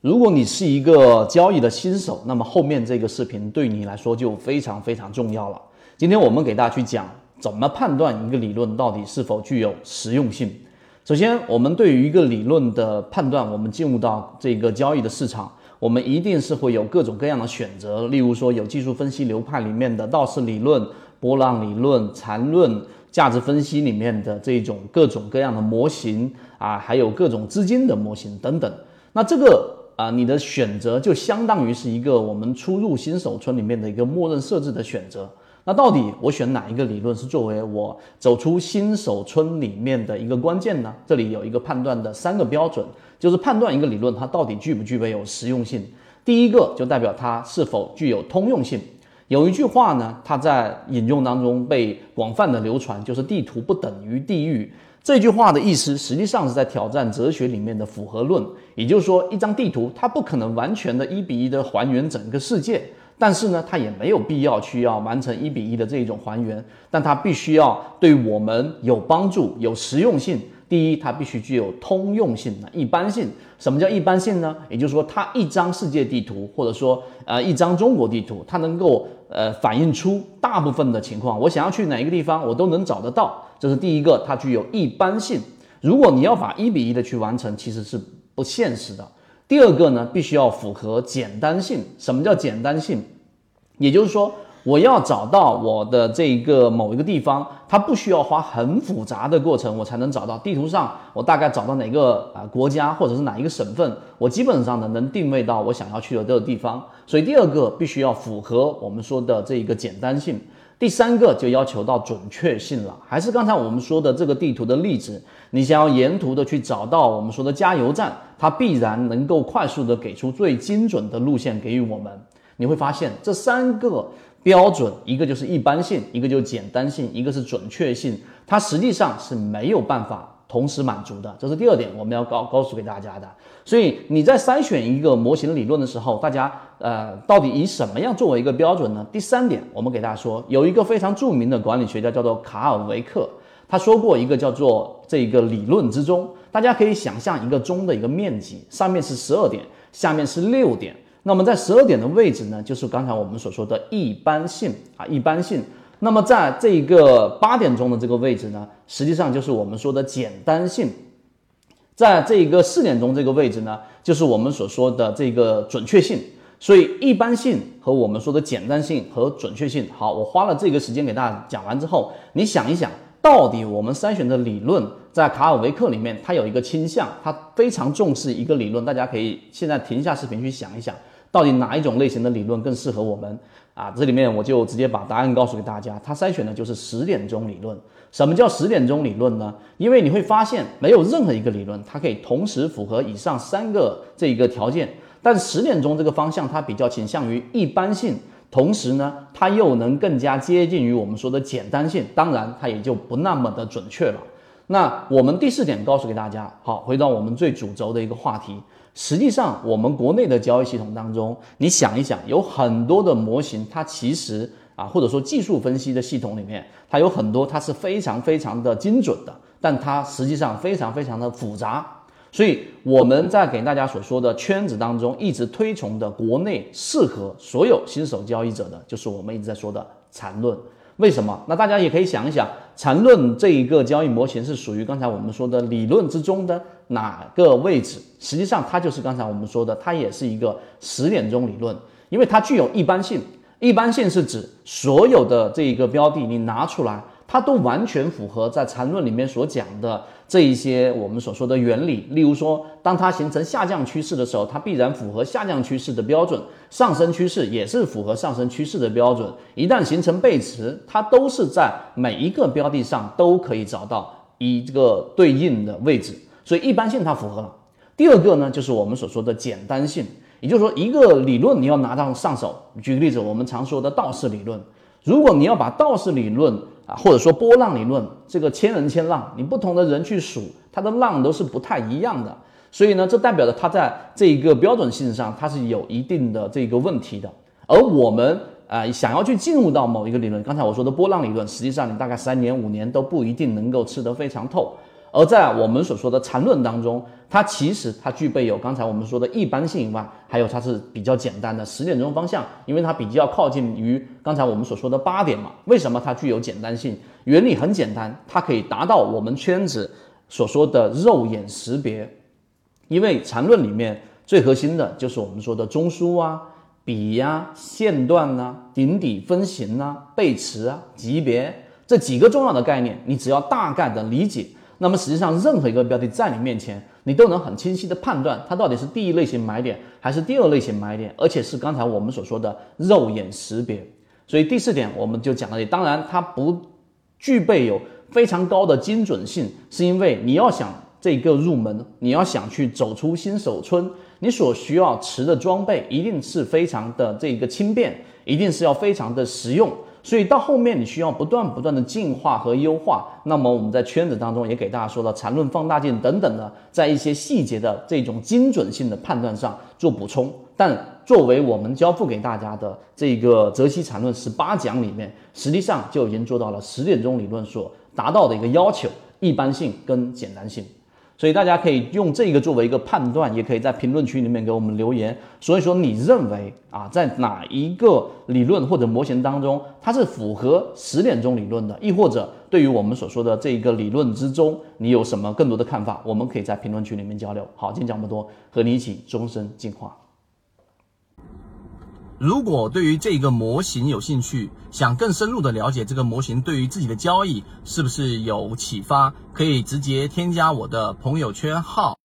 如果你是一个交易的新手，那么后面这个视频对你来说就非常非常重要了。今天我们给大家去讲怎么判断一个理论到底是否具有实用性。首先，我们对于一个理论的判断，我们进入到这个交易的市场，我们一定是会有各种各样的选择。例如说，有技术分析流派里面的道氏理论、波浪理论、缠论、价值分析里面的这种各种各样的模型啊，还有各种资金的模型等等。那这个。啊，你的选择就相当于是一个我们初入新手村里面的一个默认设置的选择。那到底我选哪一个理论是作为我走出新手村里面的一个关键呢？这里有一个判断的三个标准，就是判断一个理论它到底具不具备有实用性。第一个就代表它是否具有通用性。有一句话呢，它在引用当中被广泛的流传，就是地图不等于地域。这句话的意思实际上是在挑战哲学里面的符合论，也就是说，一张地图它不可能完全的一比一的还原整个世界，但是呢，它也没有必要去要完成一比一的这一种还原，但它必须要对我们有帮助、有实用性。第一，它必须具有通用性一般性。什么叫一般性呢？也就是说，它一张世界地图，或者说呃一张中国地图，它能够呃反映出大部分的情况。我想要去哪一个地方，我都能找得到。这是第一个，它具有一般性。如果你要把一比一的去完成，其实是不现实的。第二个呢，必须要符合简单性。什么叫简单性？也就是说。我要找到我的这个某一个地方，它不需要花很复杂的过程，我才能找到地图上我大概找到哪个啊国家或者是哪一个省份，我基本上呢能定位到我想要去的这个地方。所以第二个必须要符合我们说的这一个简单性，第三个就要求到准确性了。还是刚才我们说的这个地图的例子，你想要沿途的去找到我们说的加油站，它必然能够快速的给出最精准的路线给予我们。你会发现这三个。标准一个就是一般性，一个就是简单性，一个是准确性，它实际上是没有办法同时满足的，这是第二点我们要告告诉给大家的。所以你在筛选一个模型理论的时候，大家呃到底以什么样作为一个标准呢？第三点，我们给大家说，有一个非常著名的管理学家叫做卡尔维克，他说过一个叫做这个理论之中，大家可以想象一个钟的一个面积，上面是十二点，下面是六点。那么在十二点的位置呢，就是刚才我们所说的一般性啊，一般性。那么在这个八点钟的这个位置呢，实际上就是我们说的简单性。在这一个四点钟这个位置呢，就是我们所说的这个准确性。所以一般性和我们说的简单性和准确性，好，我花了这个时间给大家讲完之后，你想一想。到底我们筛选的理论在卡尔维克里面，它有一个倾向，它非常重视一个理论。大家可以现在停下视频去想一想，到底哪一种类型的理论更适合我们啊？这里面我就直接把答案告诉给大家，它筛选的就是十点钟理论。什么叫十点钟理论呢？因为你会发现，没有任何一个理论它可以同时符合以上三个这一个条件，但十点钟这个方向它比较倾向于一般性。同时呢，它又能更加接近于我们说的简单性，当然它也就不那么的准确了。那我们第四点告诉给大家，好，回到我们最主轴的一个话题。实际上，我们国内的交易系统当中，你想一想，有很多的模型，它其实啊，或者说技术分析的系统里面，它有很多它是非常非常的精准的，但它实际上非常非常的复杂。所以我们在给大家所说的圈子当中，一直推崇的国内适合所有新手交易者的，就是我们一直在说的缠论。为什么？那大家也可以想一想，缠论这一个交易模型是属于刚才我们说的理论之中的哪个位置？实际上，它就是刚才我们说的，它也是一个十点钟理论，因为它具有一般性。一般性是指所有的这一个标的，你拿出来。它都完全符合在缠论里面所讲的这一些我们所说的原理。例如说，当它形成下降趋势的时候，它必然符合下降趋势的标准；上升趋势也是符合上升趋势的标准。一旦形成背驰，它都是在每一个标的上都可以找到一个对应的位置。所以一般性它符合了。第二个呢，就是我们所说的简单性，也就是说，一个理论你要拿到上手。举个例子，我们常说的道氏理论，如果你要把道氏理论或者说波浪理论，这个千人千浪，你不同的人去数，它的浪都是不太一样的。所以呢，这代表着它在这一个标准性上，它是有一定的这个问题的。而我们啊，想要去进入到某一个理论，刚才我说的波浪理论，实际上你大概三年五年都不一定能够吃得非常透。而在我们所说的缠论当中，它其实它具备有刚才我们说的一般性以外，还有它是比较简单的十点钟方向，因为它比较靠近于刚才我们所说的八点嘛。为什么它具有简单性？原理很简单，它可以达到我们圈子所说的肉眼识别。因为缠论里面最核心的就是我们说的中枢啊、笔呀、线段呐、顶底分型呐、背驰啊、级别这几个重要的概念，你只要大概的理解。那么实际上，任何一个标的在你面前，你都能很清晰的判断它到底是第一类型买点还是第二类型买点，而且是刚才我们所说的肉眼识别。所以第四点我们就讲到这里。当然，它不具备有非常高的精准性，是因为你要想这个入门，你要想去走出新手村，你所需要持的装备一定是非常的这个轻便，一定是要非常的实用。所以到后面你需要不断不断的进化和优化。那么我们在圈子当中也给大家说了缠论放大镜等等的，在一些细节的这种精准性的判断上做补充。但作为我们交付给大家的这个泽西缠论十八讲里面，实际上就已经做到了十点钟理论所达到的一个要求：一般性跟简单性。所以大家可以用这个作为一个判断，也可以在评论区里面给我们留言。所以说，你认为啊，在哪一个理论或者模型当中，它是符合十点钟理论的？亦或者对于我们所说的这一个理论之中，你有什么更多的看法？我们可以在评论区里面交流。好，今天讲这么多，和你一起终身进化。如果对于这个模型有兴趣，想更深入的了解这个模型对于自己的交易是不是有启发，可以直接添加我的朋友圈号。